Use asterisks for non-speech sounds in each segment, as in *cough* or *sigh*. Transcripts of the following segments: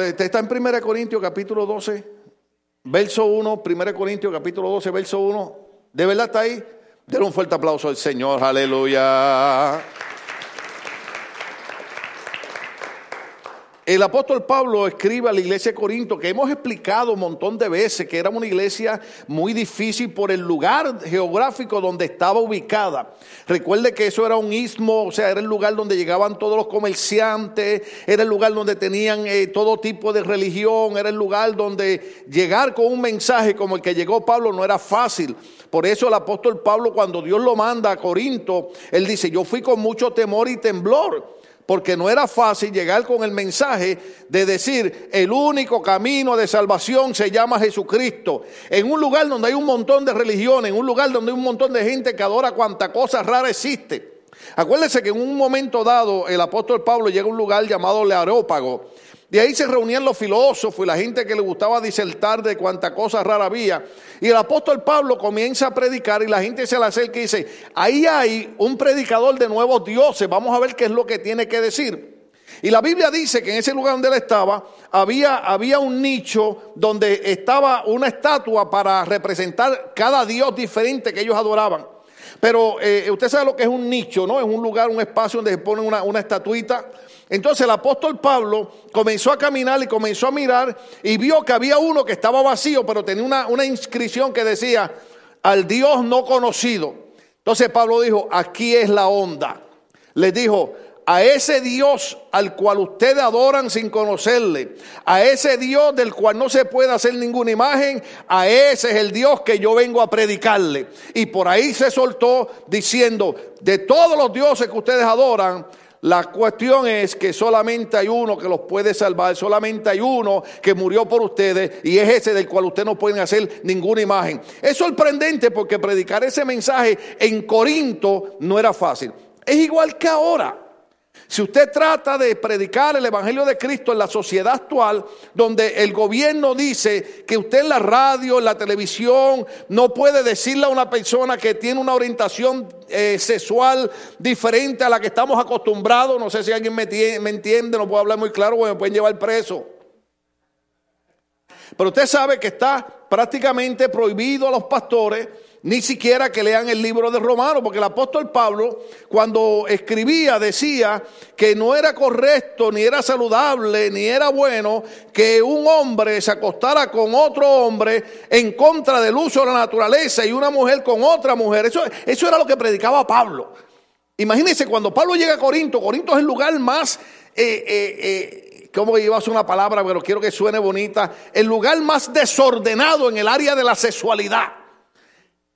Está en 1 Corintios capítulo 12, verso 1, 1 Corintios capítulo 12, verso 1. ¿De verdad está ahí? Denle un fuerte aplauso al Señor, aleluya. El apóstol Pablo escribe a la iglesia de Corinto que hemos explicado un montón de veces que era una iglesia muy difícil por el lugar geográfico donde estaba ubicada. Recuerde que eso era un istmo, o sea, era el lugar donde llegaban todos los comerciantes, era el lugar donde tenían eh, todo tipo de religión, era el lugar donde llegar con un mensaje como el que llegó Pablo no era fácil. Por eso el apóstol Pablo cuando Dios lo manda a Corinto, él dice, yo fui con mucho temor y temblor porque no era fácil llegar con el mensaje de decir el único camino de salvación se llama Jesucristo. En un lugar donde hay un montón de religiones, en un lugar donde hay un montón de gente que adora cuanta cosa rara existe. Acuérdense que en un momento dado el apóstol Pablo llega a un lugar llamado Learópago de ahí se reunían los filósofos y la gente que le gustaba disertar de cuánta cosa rara había. Y el apóstol Pablo comienza a predicar y la gente se le acerca y dice, ahí hay un predicador de nuevos dioses, vamos a ver qué es lo que tiene que decir. Y la Biblia dice que en ese lugar donde él estaba había, había un nicho donde estaba una estatua para representar cada dios diferente que ellos adoraban. Pero eh, usted sabe lo que es un nicho, ¿no? Es un lugar, un espacio donde se pone una, una estatuita. Entonces el apóstol Pablo comenzó a caminar y comenzó a mirar y vio que había uno que estaba vacío, pero tenía una, una inscripción que decía, al Dios no conocido. Entonces Pablo dijo, aquí es la onda. Le dijo, a ese Dios al cual ustedes adoran sin conocerle, a ese Dios del cual no se puede hacer ninguna imagen, a ese es el Dios que yo vengo a predicarle. Y por ahí se soltó diciendo, de todos los dioses que ustedes adoran, la cuestión es que solamente hay uno que los puede salvar, solamente hay uno que murió por ustedes y es ese del cual ustedes no pueden hacer ninguna imagen. Es sorprendente porque predicar ese mensaje en Corinto no era fácil. Es igual que ahora. Si usted trata de predicar el Evangelio de Cristo en la sociedad actual, donde el gobierno dice que usted en la radio, en la televisión, no puede decirle a una persona que tiene una orientación eh, sexual diferente a la que estamos acostumbrados, no sé si alguien me, entiende, no puedo hablar muy claro, porque me pueden llevar preso. Pero usted sabe que está prácticamente prohibido a los pastores ni siquiera que lean el libro de Romanos, porque el apóstol Pablo cuando escribía decía que no era correcto, ni era saludable, ni era bueno que un hombre se acostara con otro hombre en contra del uso de la naturaleza y una mujer con otra mujer. Eso, eso era lo que predicaba Pablo. Imagínense cuando Pablo llega a Corinto, Corinto es el lugar más... Eh, eh, eh, ¿cómo iba a ser una palabra? Pero quiero que suene bonita. El lugar más desordenado en el área de la sexualidad.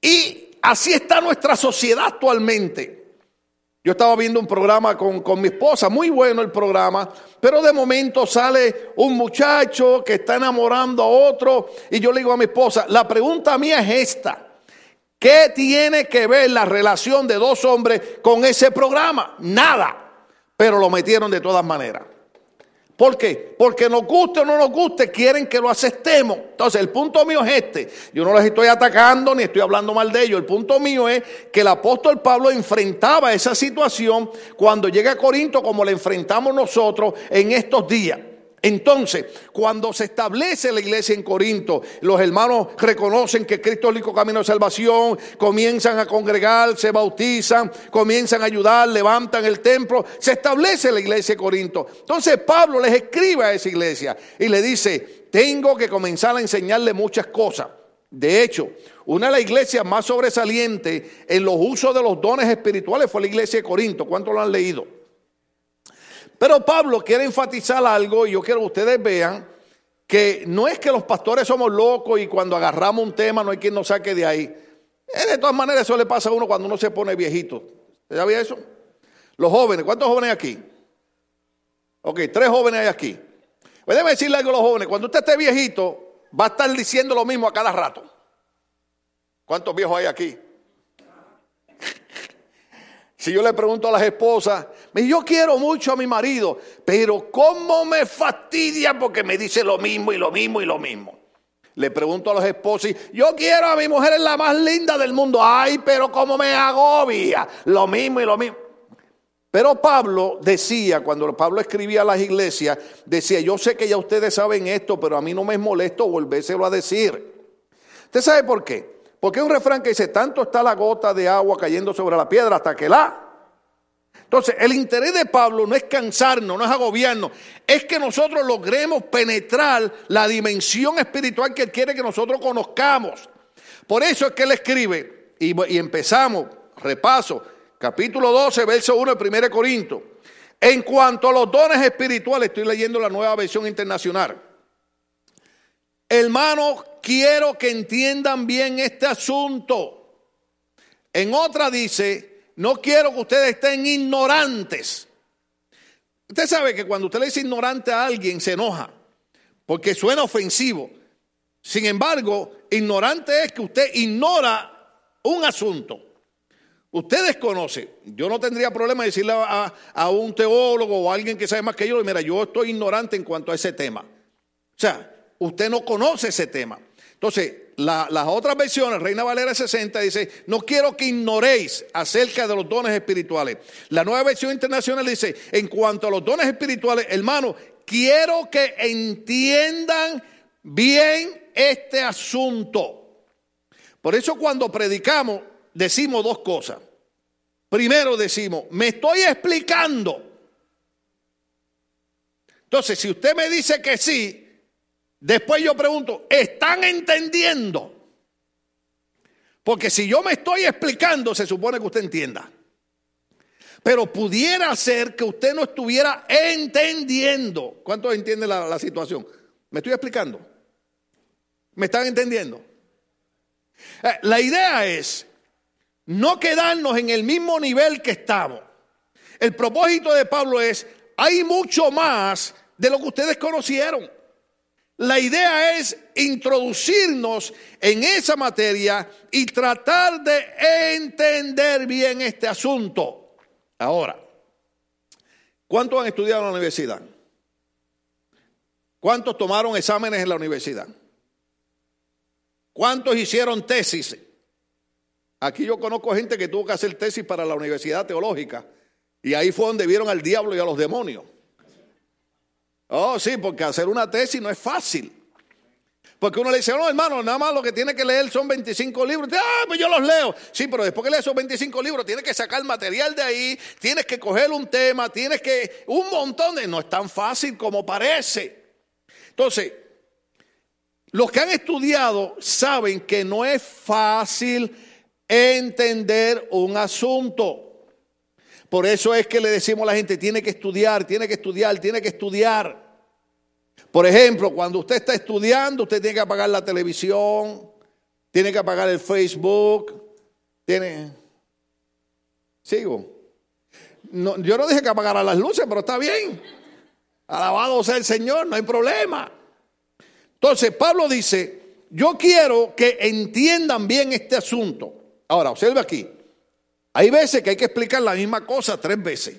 Y así está nuestra sociedad actualmente. Yo estaba viendo un programa con, mi esposa, muy bueno el programa, pero de momento sale un muchacho que está enamorando a otro y yo le digo a mi esposa, la pregunta mía es esta, ¿qué tiene que ver la relación de dos hombres con ese programa? Nada, pero lo metieron de todas maneras. ¿Por qué? Porque nos guste o no nos guste, quieren que lo aceptemos. Entonces, el punto mío es este. Yo no les estoy atacando ni estoy hablando mal de ellos. El punto mío es que el apóstol Pablo enfrentaba esa situación cuando llega a Corinto como la enfrentamos nosotros en estos días. Entonces, cuando se establece la iglesia en Corinto, los hermanos reconocen que Cristo es el único camino de salvación, comienzan a congregar, se bautizan, comienzan a ayudar, levantan el templo, se establece la iglesia en Corinto. Entonces Pablo les escribe a esa iglesia y le dice, tengo que comenzar a enseñarle muchas cosas. De hecho, una de las iglesias más sobresalientes en los usos de los dones espirituales fue la iglesia de Corinto. ¿Cuántos lo han leído? Pero Pablo quiere enfatizar algo y yo quiero que ustedes vean que no es que los pastores somos locos y cuando agarramos un tema no hay quien nos saque de ahí. Eh, de todas maneras eso le pasa a uno cuando uno se pone viejito. ¿Ya sabía eso? Los jóvenes, ¿cuántos jóvenes hay aquí? Ok, tres jóvenes hay aquí. Pues déjeme decirle algo a los jóvenes, cuando usted esté viejito va a estar diciendo lo mismo a cada rato. ¿Cuántos viejos hay aquí? *laughs* Si yo le pregunto a las esposas, yo quiero mucho a mi marido, pero ¿cómo me fastidia porque me dice lo mismo y lo mismo y lo mismo? Le pregunto a los esposos, yo quiero a mi mujer es la más linda del mundo, ay, pero ¿cómo me agobia? Lo mismo y lo mismo. Pero Pablo decía, cuando Pablo escribía a las iglesias, decía, yo sé que ya ustedes saben esto, pero a mí no me es molesto volvérselo a decir. ¿Usted sabe por qué? Porque hay un refrán que dice, tanto está la gota de agua cayendo sobre la piedra hasta que la... Entonces, el interés de Pablo no es cansarnos, no es agobiarnos, es que nosotros logremos penetrar la dimensión espiritual que Él quiere que nosotros conozcamos. Por eso es que Él escribe, y, empezamos, repaso, capítulo 12, verso 1 de 1 Corinto. En cuanto a los dones espirituales, estoy leyendo la nueva versión internacional. Hermanos, quiero que entiendan bien este asunto. En otra dice, no quiero que ustedes estén ignorantes. Usted sabe que cuando usted le dice ignorante a alguien se enoja, porque suena ofensivo. Sin embargo, ignorante es que usted ignora un asunto. Usted desconoce. Yo no tendría problema de decirle a, un teólogo o a alguien que sabe más que yo, mira, yo estoy ignorante en cuanto a ese tema. O sea, usted no conoce ese tema. Entonces, las otras versiones, Reina Valera 60 dice, no quiero que ignoréis acerca de los dones espirituales. La nueva versión internacional dice, en cuanto a los dones espirituales, hermano, quiero que entiendan bien este asunto. Por eso cuando predicamos decimos dos cosas. Primero decimos, me estoy explicando. Entonces, si usted me dice que sí, después yo pregunto, ¿están entendiendo? Porque si yo me estoy explicando, se supone que usted entienda. Pero pudiera ser que usted no estuviera entendiendo. ¿Cuántos entienden la, situación? ¿Me estoy explicando? ¿Me están entendiendo? Eh, la idea es no quedarnos en el mismo nivel que estamos. El propósito de Pablo es, hay mucho más de lo que ustedes conocieron. La idea es introducirnos en esa materia y tratar de entender bien este asunto. Ahora, ¿cuántos han estudiado en la universidad? ¿Cuántos tomaron exámenes en la universidad? ¿Cuántos hicieron tesis? Aquí yo conozco gente que tuvo que hacer tesis para la Universidad Teológica y ahí fue donde vieron al diablo y a los demonios. Oh, sí, porque hacer una tesis no es fácil. Porque uno le dice, no, hermano, nada más lo que tiene que leer son 25 libros. Ah, pues yo los leo. Sí, pero después que lees esos 25 libros, tienes que sacar material de ahí, tienes que coger un tema, tienes que. Un montón de. No es tan fácil como parece. Entonces, los que han estudiado saben que no es fácil entender un asunto. Por eso es que le decimos a la gente, tiene que estudiar, tiene que estudiar, tiene que estudiar. Por ejemplo, cuando usted está estudiando, usted tiene que apagar la televisión, tiene que apagar el Facebook, tiene... Sigo. No, yo no dije que apagara las luces, pero está bien. Alabado sea el Señor, no hay problema. Entonces, Pablo dice, yo quiero que entiendan bien este asunto. Ahora, observe aquí. Hay veces que hay que explicar la misma cosa tres veces.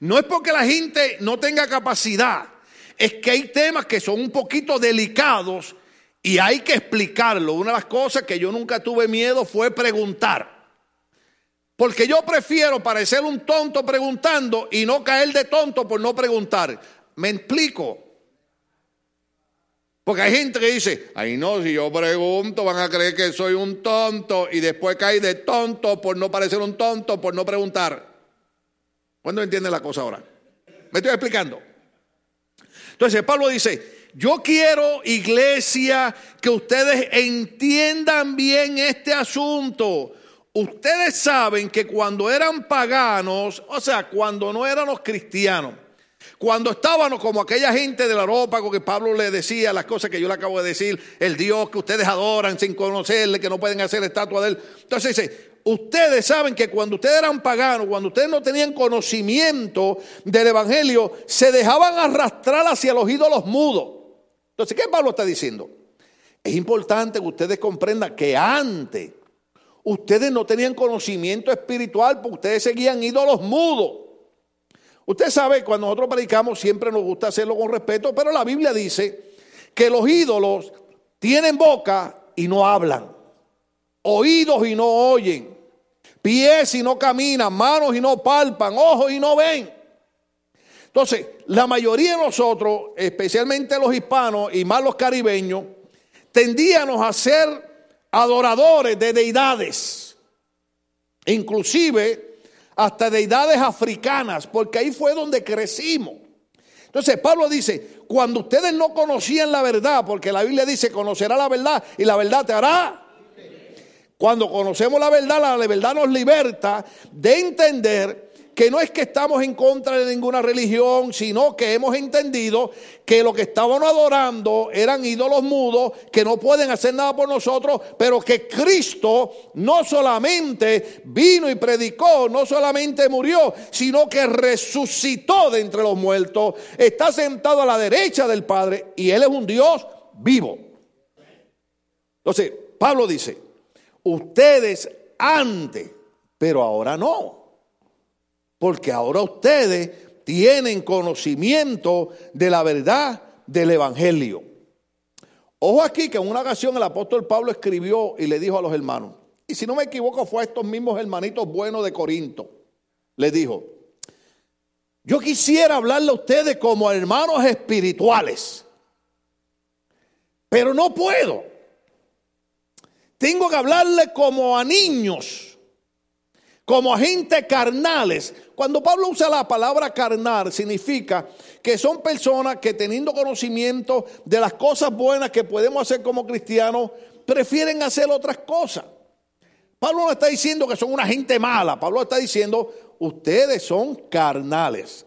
No es porque la gente no tenga capacidad, es que hay temas que son un poquito delicados y hay que explicarlo. Una de las cosas que yo nunca tuve miedo fue preguntar. Porque yo prefiero parecer un tonto preguntando y no caer de tonto por no preguntar. Me explico. Porque hay gente que dice, ay no, si yo pregunto van a creer que soy un tonto y después cae de tonto por no parecer un tonto, por no preguntar. ¿Cuándo entiende la cosa ahora? Me estoy explicando. Entonces Pablo dice, yo quiero iglesia que ustedes entiendan bien este asunto. Ustedes saben que cuando eran paganos, o sea, cuando no éramos cristianos, cuando estábamos como aquella gente de la ropa que Pablo le decía las cosas que yo le acabo de decir, el Dios que ustedes adoran sin conocerle, que no pueden hacer estatua de él. Entonces dice, ustedes saben que cuando ustedes eran paganos, cuando ustedes no tenían conocimiento del Evangelio, se dejaban arrastrar hacia los ídolos mudos. Entonces, ¿qué Pablo está diciendo? Es importante que ustedes comprendan que antes ustedes no tenían conocimiento espiritual porque ustedes seguían ídolos mudos. Usted sabe, cuando nosotros predicamos siempre nos gusta hacerlo con respeto, pero la Biblia dice que los ídolos tienen boca y no hablan, oídos y no oyen, pies y no caminan, manos y no palpan, ojos y no ven. Entonces, la mayoría de nosotros, especialmente los hispanos y más los caribeños, tendíamos a ser adoradores de deidades, inclusive hasta deidades africanas, porque ahí fue donde crecimos. Entonces Pablo dice, cuando ustedes no conocían la verdad, porque la Biblia dice, conocerá la verdad y la verdad te hará. Cuando conocemos la verdad, la verdad nos liberta de entender que no es que estamos en contra de ninguna religión, sino que hemos entendido que lo que estábamos adorando eran ídolos mudos que no pueden hacer nada por nosotros, pero que Cristo no solamente vino y predicó, no solamente murió, sino que resucitó de entre los muertos, está sentado a la derecha del Padre y Él es un Dios vivo. Entonces, Pablo dice, ustedes antes, pero ahora no porque ahora ustedes tienen conocimiento de la verdad del Evangelio. Ojo aquí que en una ocasión el apóstol Pablo escribió y le dijo a los hermanos, y si no me equivoco fue a estos mismos hermanitos buenos de Corinto, le dijo, yo quisiera hablarle a ustedes como hermanos espirituales, pero no puedo. Tengo que hablarle como a niños como agentes carnales. Cuando Pablo usa la palabra carnal, significa que son personas que teniendo conocimiento de las cosas buenas que podemos hacer como cristianos, prefieren hacer otras cosas. Pablo no está diciendo que son una gente mala, Pablo está diciendo, ustedes son carnales.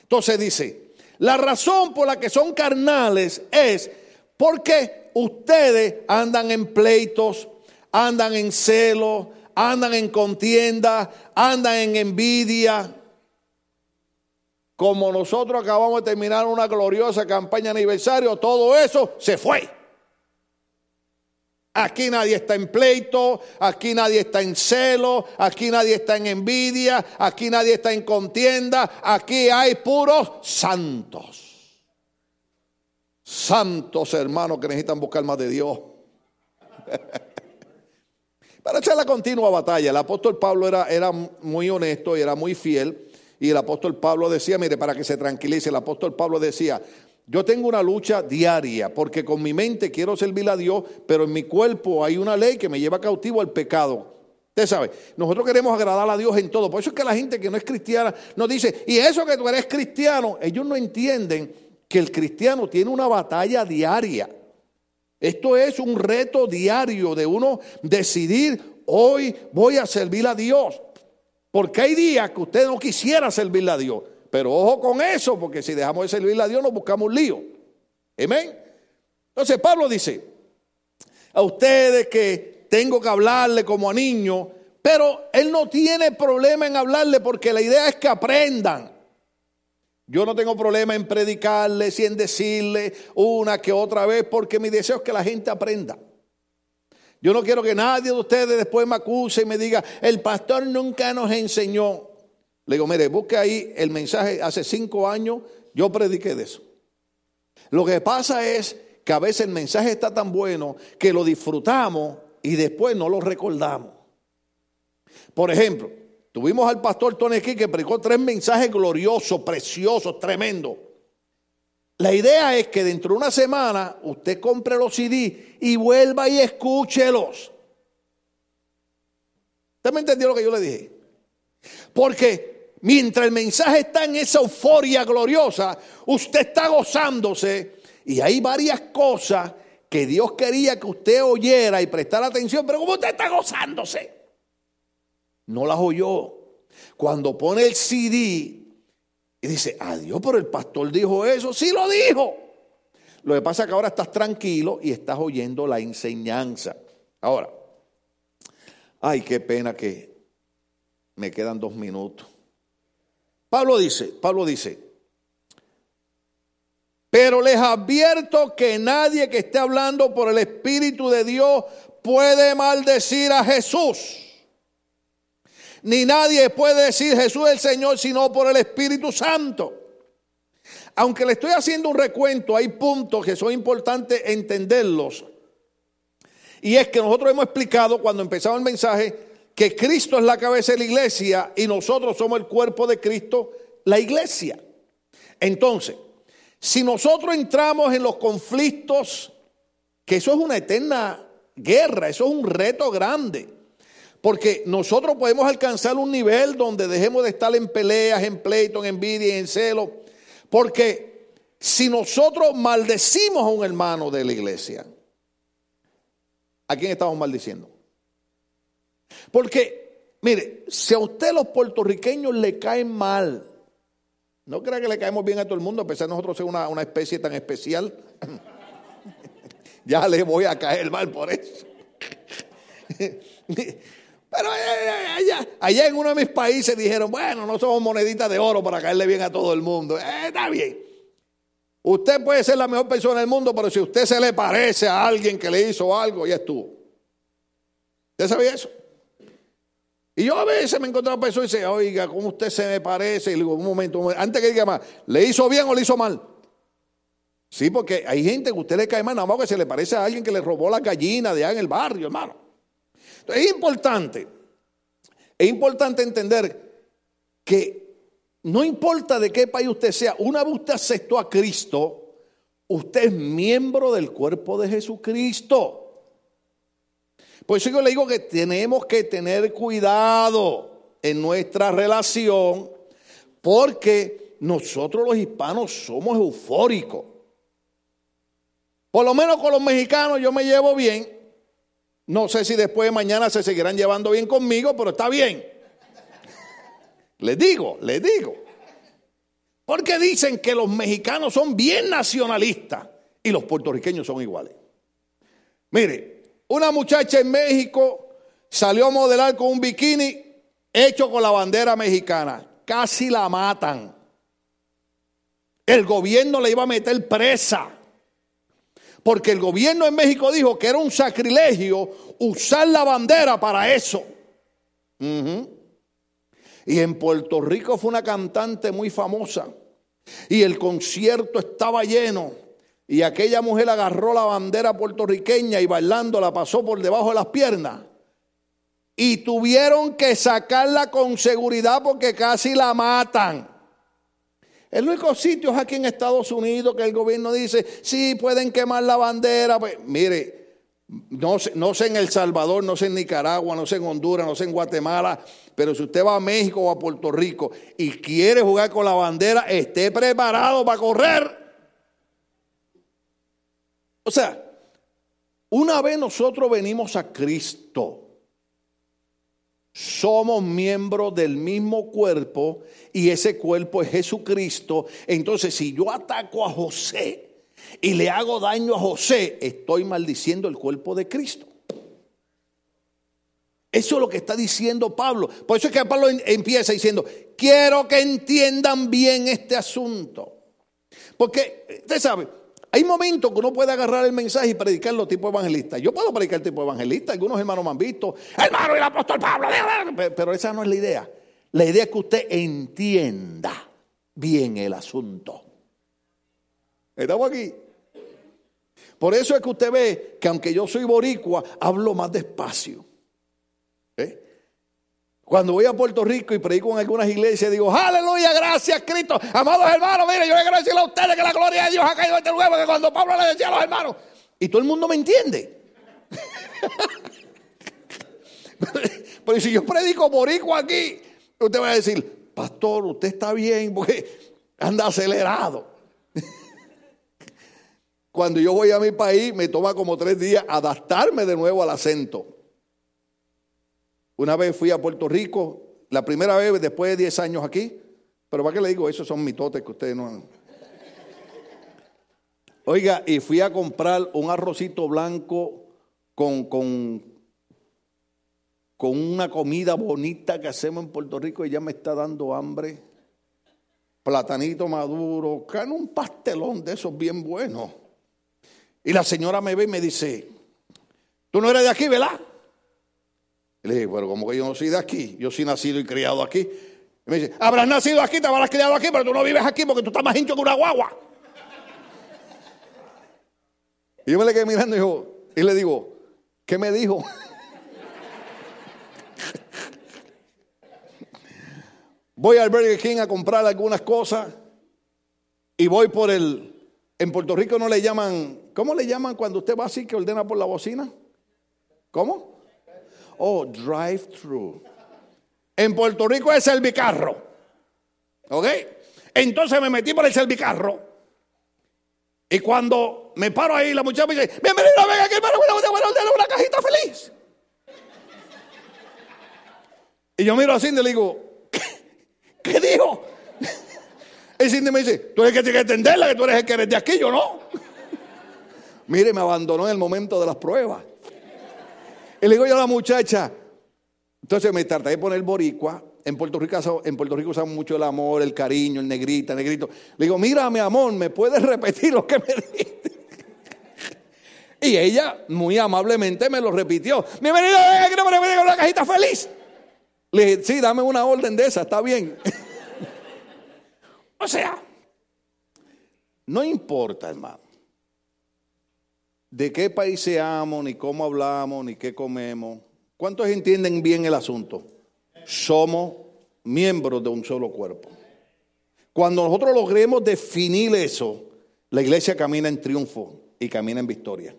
Entonces dice, la razón por la que son carnales es porque ustedes andan en pleitos, andan en celo, andan en contienda, andan en envidia. Como nosotros acabamos de terminar una gloriosa campaña aniversario, todo eso se fue. Aquí nadie está en pleito, aquí nadie está en celo, aquí nadie está en envidia, aquí nadie está en contienda, aquí hay puros santos. Santos hermanos que necesitan buscar más de Dios. *laughs* Para echar la continua batalla, el apóstol Pablo era, era muy honesto y era muy fiel. Y el apóstol Pablo decía, mire, para que se tranquilice, el apóstol Pablo decía, yo tengo una lucha diaria porque con mi mente quiero servir a Dios, pero en mi cuerpo hay una ley que me lleva cautivo al pecado. Usted sabe, nosotros queremos agradar a Dios en todo. Por eso es que la gente que no es cristiana nos dice, y eso que tú eres cristiano, ellos no entienden que el cristiano tiene una batalla diaria. Esto es un reto diario de uno decidir, hoy voy a servir a Dios. Porque hay días que usted no quisiera servirle a Dios. Pero ojo con eso, porque si dejamos de servirle a Dios nos buscamos lío. Amén. Entonces Pablo dice, a ustedes que tengo que hablarle como a niños, pero él no tiene problema en hablarle porque la idea es que aprendan. Yo no tengo problema en predicarles y en decirle una que otra vez porque mi deseo es que la gente aprenda. Yo no quiero que nadie de ustedes después me acuse y me diga, el pastor nunca nos enseñó. Le digo, mire, busque ahí el mensaje, hace cinco años yo prediqué de eso. Lo que pasa es que a veces el mensaje está tan bueno que lo disfrutamos y después no lo recordamos. Por ejemplo, Tuvimos al pastor Tony aquí que predicó tres mensajes gloriosos, preciosos, tremendos. La idea es que dentro de una semana usted compre los CD y vuelva y escúchelos. ¿Usted me entendió lo que yo le dije? Porque mientras el mensaje está en esa euforia gloriosa, usted está gozándose y hay varias cosas que Dios quería que usted oyera y prestara atención, pero como usted está gozándose, no las oyó. Cuando pone el CD y dice, adiós, pero el pastor dijo eso, sí lo dijo. Lo que pasa es que ahora estás tranquilo y estás oyendo la enseñanza. Ahora, ay, qué pena que me quedan dos minutos. Pablo dice, Pablo dice, pero les advierto que nadie que esté hablando por el Espíritu de Dios puede maldecir a Jesús ni nadie puede decir Jesús es el Señor sino por el Espíritu Santo. Aunque le estoy haciendo un recuento, hay puntos que son importantes entenderlos. Y es que nosotros hemos explicado cuando empezaba el mensaje que Cristo es la cabeza de la iglesia y nosotros somos el cuerpo de Cristo, la iglesia. Entonces, si nosotros entramos en los conflictos, que eso es una eterna guerra, eso es un reto grande. Porque nosotros podemos alcanzar un nivel donde dejemos de estar en peleas, en pleitos, en envidia en celo. Porque si nosotros maldecimos a un hermano de la iglesia, ¿a quién estamos maldiciendo? Porque, mire, si a usted los puertorriqueños le caen mal, no crea que le caemos bien a todo el mundo, a pesar de nosotros ser una, una especie tan especial. *laughs* ya le voy a caer mal por eso. *laughs* Pero allá, allá, en uno de mis países dijeron, bueno, no somos moneditas de oro para caerle bien a todo el mundo. Eh, está bien. Usted puede ser la mejor persona del mundo, pero si usted se le parece a alguien que le hizo algo, ya estuvo. ¿Usted sabía eso? Y yo a veces me he encontrado personas y dice, oiga, ¿cómo usted se me parece? Y le digo, un momento, un momento, antes que diga más, ¿le hizo bien o le hizo mal? Sí, porque hay gente que usted le cae mal, nada más que se le parece a alguien que le robó la gallina de allá en el barrio, hermano. Es importante, es importante entender que no importa de qué país usted sea, una vez usted aceptó a Cristo, usted es miembro del cuerpo de Jesucristo. Por eso yo le digo que tenemos que tener cuidado en nuestra relación, porque nosotros los hispanos somos eufóricos. Por lo menos con los mexicanos yo me llevo bien. No sé si después de mañana se seguirán llevando bien conmigo, pero está bien. Les digo, les digo. Porque dicen que los mexicanos son bien nacionalistas y los puertorriqueños son iguales. Mire, una muchacha en México salió a modelar con un bikini hecho con la bandera mexicana. Casi la matan. El gobierno le iba a meter presa porque el gobierno de México dijo que era un sacrilegio usar la bandera para eso. Y en Puerto Rico fue una cantante muy famosa. Y el concierto estaba lleno. Y aquella mujer agarró la bandera puertorriqueña y bailando la pasó por debajo de las piernas. Y tuvieron que sacarla con seguridad porque casi la matan. El único sitio es aquí en Estados Unidos que el gobierno dice, sí, pueden quemar la bandera. Pues, mire, no no sé en El Salvador, no sé en Nicaragua, no sé en Honduras, no sé en Guatemala, pero si usted va a México o a Puerto Rico y quiere jugar con la bandera, esté preparado para correr. O sea, una vez nosotros venimos a Cristo, somos miembros del mismo cuerpo y ese cuerpo es Jesucristo. Entonces, si yo ataco a José y le hago daño a José, estoy maldiciendo el cuerpo de Cristo. Eso es lo que está diciendo Pablo. Por eso es que Pablo empieza diciendo, quiero que entiendan bien este asunto. Porque, usted sabe, hay momentos que uno puede agarrar el mensaje y predicarlo tipo evangelista. Yo puedo predicar tipo evangelista, algunos hermanos me han visto, hermano el apóstol Pablo, pero esa no es la idea. La idea es que usted entienda bien el asunto. Estamos aquí. Por eso es que usted ve que aunque yo soy boricua, hablo más despacio. Cuando voy a Puerto Rico y predico en algunas iglesias, digo, aleluya, gracias Cristo. Amados hermanos, mire, yo le quiero decirle a ustedes que la gloria de Dios ha caído en este lugar, porque cuando Pablo le decía a los hermanos, y todo el mundo me entiende. *laughs* Pero si yo predico borico aquí, usted va a decir, pastor, usted está bien, porque anda acelerado. *laughs* Cuando yo voy a mi país, me toma como tres días adaptarme de nuevo al acento. Una vez fui a Puerto Rico, la primera vez después de 10 años aquí, pero ¿para qué le digo? Esos son mitotes que ustedes no han... Oiga, y fui a comprar un arrocito blanco con, con, con una comida bonita que hacemos en Puerto Rico y ya me está dando hambre. Platanito maduro, can un pastelón de esos bien buenos. Y la señora me ve y me dice, tú no eres de aquí, ¿verdad? Le dije, pero como que yo no soy de aquí, yo soy nacido y criado aquí. Y me dice, habrás nacido aquí, te habrás criado aquí, pero tú no vives aquí porque tú estás más hincho que una guagua. Y yo me le quedé mirando y, y le digo, ¿qué me dijo? *laughs* voy al Burger King a comprar algunas cosas y voy por el... En Puerto Rico no le llaman... ¿Cómo le llaman cuando usted va así que ordena por la bocina? ¿Cómo? Oh, drive-thru. En Puerto Rico es el bicarro. ¿Ok? Entonces me metí por el servicarro. Y cuando me paro ahí, la muchacha me dice, bienvenido, venga aquí, hermano, una cajita feliz. Y yo miro a Cindy y le digo, ¿qué, ¿qué dijo? Y Cindy me dice, tú eres el que tienes que entenderla, que tú eres el que eres de aquí, yo no. Mire, me abandonó en el momento de las pruebas. Y le digo yo a la muchacha, entonces me traté de poner boricua. En Puerto, Rico, en Puerto Rico usamos mucho el amor, el cariño, el negrita, el negrito. Le digo, mira, mi amor, ¿me puedes repetir lo que me dijiste? *laughs* Y ella muy amablemente me lo repitió. Bienvenida, que no me con una cajita feliz. Le dije, sí, dame una orden de esa, está bien. *laughs* o sea, no importa, hermano, de qué país seamos, ni cómo hablamos, ni qué comemos. ¿Cuántos entienden bien el asunto? Somos miembros de un solo cuerpo. Cuando nosotros logremos definir eso, la iglesia camina en triunfo y camina en victoria.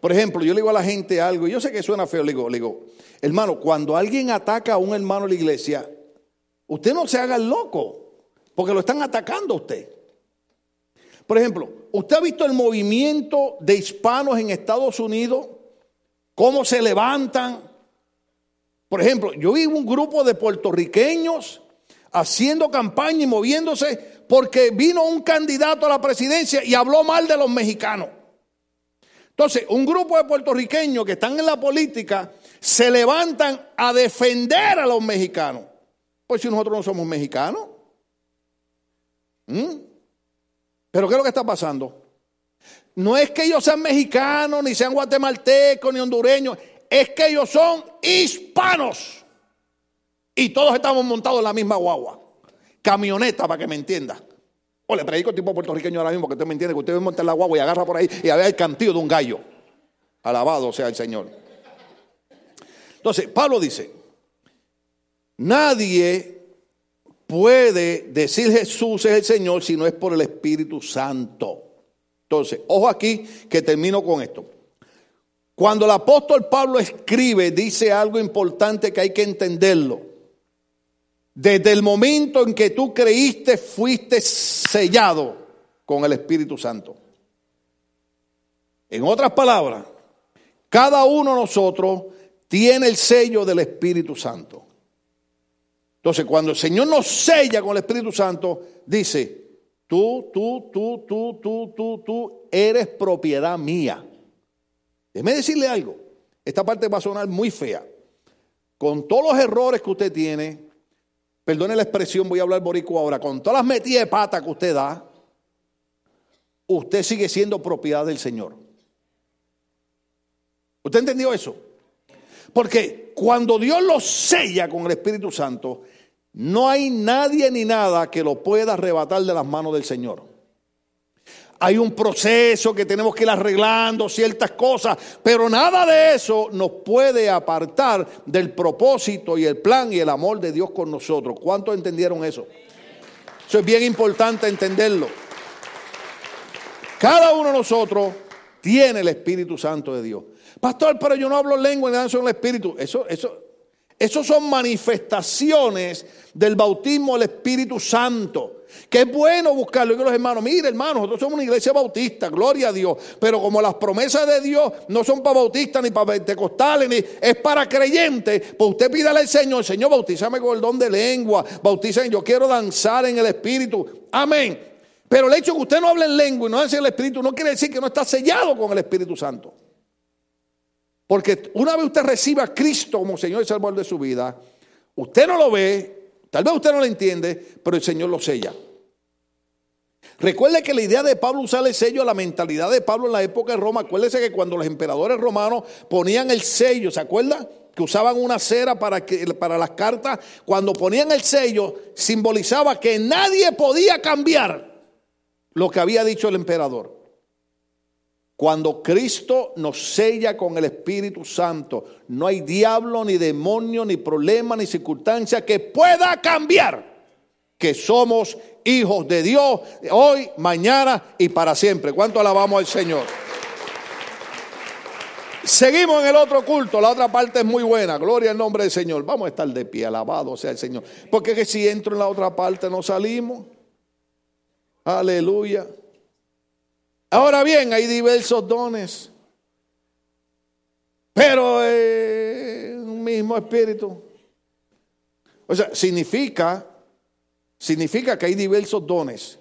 Por ejemplo, yo le digo a la gente algo, y yo sé que suena feo, le digo, le digo, hermano, cuando alguien ataca a un hermano de la iglesia, usted no se haga loco, porque lo están atacando a usted. Por ejemplo, ¿usted ha visto el movimiento de hispanos en Estados Unidos? ¿Cómo se levantan? Por ejemplo, yo vi un grupo de puertorriqueños haciendo campaña y moviéndose porque vino un candidato a la presidencia y habló mal de los mexicanos. Entonces, un grupo de puertorriqueños que están en la política se levantan a defender a los mexicanos. Pues si nosotros no somos mexicanos. ¿Mm? Pero ¿qué es lo que está pasando? No es que ellos sean mexicanos, ni sean guatemaltecos, ni hondureños. Es que ellos son hispanos. Y todos estamos montados en la misma guagua. Camioneta, para que me entienda. O le predico tipo puertorriqueño ahora mismo, que usted me entiende, que usted monta en la guagua y agarra por ahí y ve el cantillo de un gallo. Alabado sea el Señor. Entonces, Pablo dice, nadie puede decir Jesús es el Señor si no es por el Espíritu Santo. Entonces, ojo aquí que termino con esto. Cuando el apóstol Pablo escribe, dice algo importante que hay que entenderlo. Desde el momento en que tú creíste, fuiste sellado con el Espíritu Santo. En otras palabras, cada uno de nosotros tiene el sello del Espíritu Santo. Entonces, cuando el Señor nos sella con el Espíritu Santo, dice, tú, tú, tú, tú, tú, tú, tú, eres propiedad mía. Déjeme decirle algo. Esta parte va a sonar muy fea. Con todos los errores que usted tiene, perdone la expresión, voy a hablar borico ahora, con todas las metidas de pata que usted da, usted sigue siendo propiedad del Señor. ¿Usted entendió eso? Porque cuando Dios lo sella con el Espíritu Santo, no hay nadie ni nada que lo pueda arrebatar de las manos del Señor hay un proceso que tenemos que ir arreglando ciertas cosas, pero nada de eso nos puede apartar del propósito y el plan y el amor de Dios con nosotros. ¿Cuántos entendieron eso? Eso es bien importante entenderlo. Cada uno de nosotros tiene el Espíritu Santo de Dios. Pastor, pero yo no hablo lengua ni nada en el Espíritu. Eso, eso, eso son manifestaciones del bautismo del Espíritu Santo. Que es bueno buscarlo. Y los hermanos, mire hermanos, nosotros somos una iglesia bautista, gloria a Dios. Pero como las promesas de Dios no son para bautistas ni para pentecostales, ni es para creyentes, pues usted pídale al Señor, Señor, bautízame con el don de lengua, bautízame, yo quiero danzar en el Espíritu. Amén. Pero el hecho de que usted no hable en lengua y no hable en el Espíritu no quiere decir que no está sellado con el Espíritu Santo. Porque una vez usted reciba a Cristo como Señor y Salvador de su vida, usted no lo ve, tal vez usted no lo entiende, pero el Señor lo sella. Recuerde que la idea de Pablo usar el sello, la mentalidad de Pablo en la época de Roma, acuérdese que cuando los emperadores romanos ponían el sello, ¿se acuerda? Que usaban una cera para, que, para las cartas, cuando ponían el sello simbolizaba que nadie podía cambiar lo que había dicho el emperador. Cuando Cristo nos sella con el Espíritu Santo, no hay diablo, ni demonio, ni problema, ni circunstancia que pueda cambiar que somos hijos de Dios hoy, mañana y para siempre. ¿Cuánto alabamos al Señor? Seguimos en el otro culto, la otra parte es muy buena, gloria al nombre del Señor. Vamos a estar de pie, alabado sea el Señor. Porque que si entro en la otra parte no salimos. Aleluya. Ahora bien, hay diversos dones, pero un mismo espíritu. O sea, significa, significa que hay diversos dones.